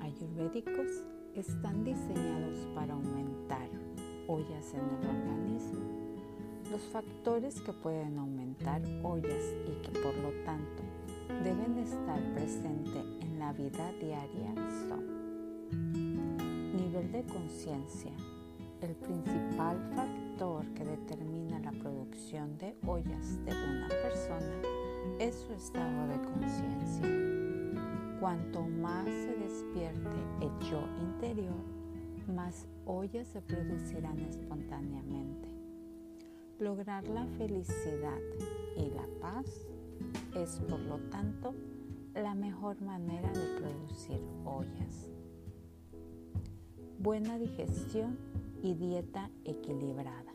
ayurvédicos están diseñados para aumentar ollas en el organismo. Los factores que pueden aumentar ollas y que por lo tanto deben estar presentes en la vida diaria son nivel de conciencia. El principal factor que determina la producción de ollas de una persona es su estado de conciencia. Cuanto más se despierte el yo interior, más ollas se producirán espontáneamente. Lograr la felicidad y la paz es, por lo tanto, la mejor manera de producir ollas. Buena digestión y dieta equilibrada.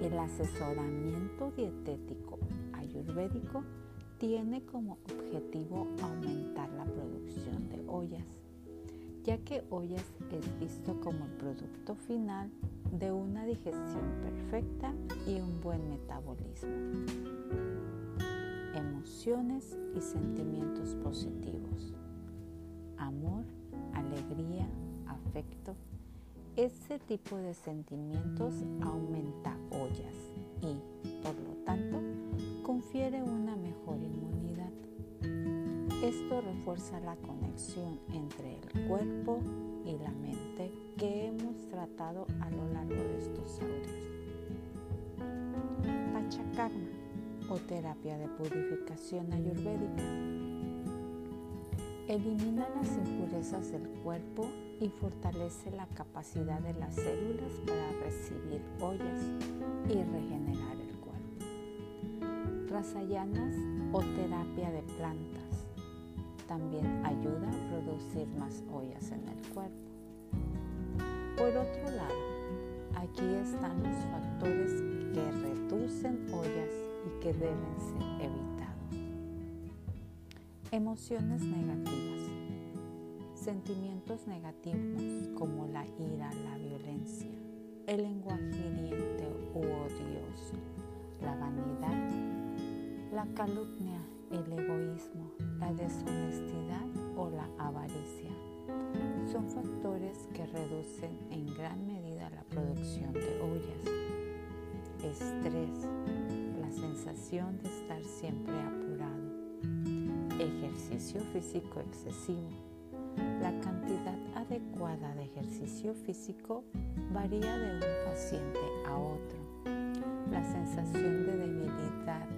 El asesoramiento dietético ayurvédico tiene como objetivo ya que ollas es visto como el producto final de una digestión perfecta y un buen metabolismo. Emociones y sentimientos positivos. Amor, alegría, afecto. Ese tipo de sentimientos aumenta ollas y, por lo tanto, confiere una. Esto refuerza la conexión entre el cuerpo y la mente que hemos tratado a lo largo de estos audios. Pachakarma o terapia de purificación ayurvédica. Elimina las impurezas del cuerpo y fortalece la capacidad de las células para recibir ollas y regenerar rasayanas o terapia de plantas. También ayuda a producir más ollas en el cuerpo. Por otro lado, aquí están los factores que reducen ollas y que deben ser evitados. Emociones negativas. Sentimientos negativos como la ira, la violencia, el lenguaje hiriente u odioso, la vanidad la calumnia, el egoísmo, la deshonestidad o la avaricia son factores que reducen en gran medida la producción de ollas. Estrés, la sensación de estar siempre apurado, ejercicio físico excesivo. La cantidad adecuada de ejercicio físico varía de un paciente a otro. La sensación de debilidad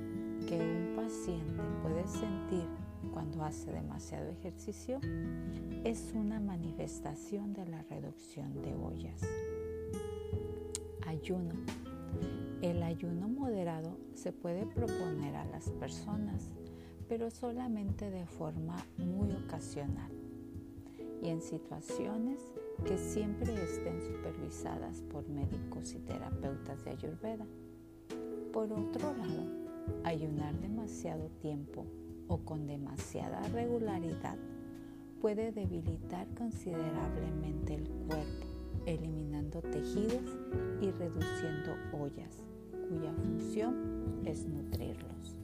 que un paciente puede sentir cuando hace demasiado ejercicio es una manifestación de la reducción de ollas. Ayuno. El ayuno moderado se puede proponer a las personas, pero solamente de forma muy ocasional y en situaciones que siempre estén supervisadas por médicos y terapeutas de Ayurveda. Por otro lado, Ayunar demasiado tiempo o con demasiada regularidad puede debilitar considerablemente el cuerpo, eliminando tejidos y reduciendo ollas, cuya función es nutrirlos.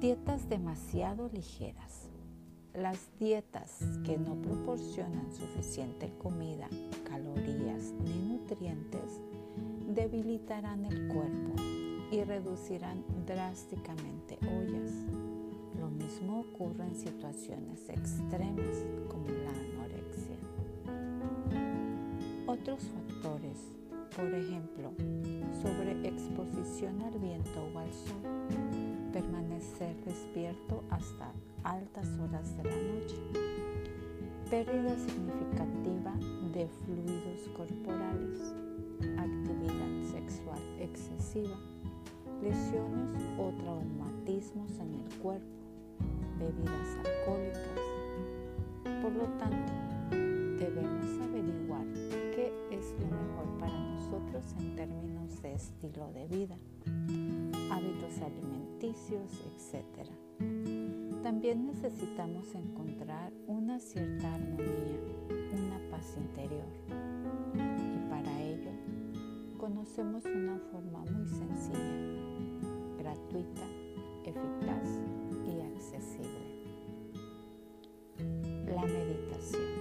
Dietas demasiado ligeras. Las dietas que no proporcionan suficiente comida, calorías ni nutrientes debilitarán el cuerpo y reducirán drásticamente ollas. Lo mismo ocurre en situaciones extremas como la anorexia. Otros factores, por ejemplo, sobre exposición al viento o al sol, permanecer despierto hasta altas horas de la noche, pérdida significativa de fluidos corporales, actividad sexual excesiva, lesiones o traumatismos en el cuerpo, bebidas alcohólicas. Por lo tanto, debemos averiguar qué es lo mejor para nosotros en términos de estilo de vida, hábitos alimenticios, etc. También necesitamos encontrar una cierta armonía, una paz interior. Y para ello, conocemos meditación.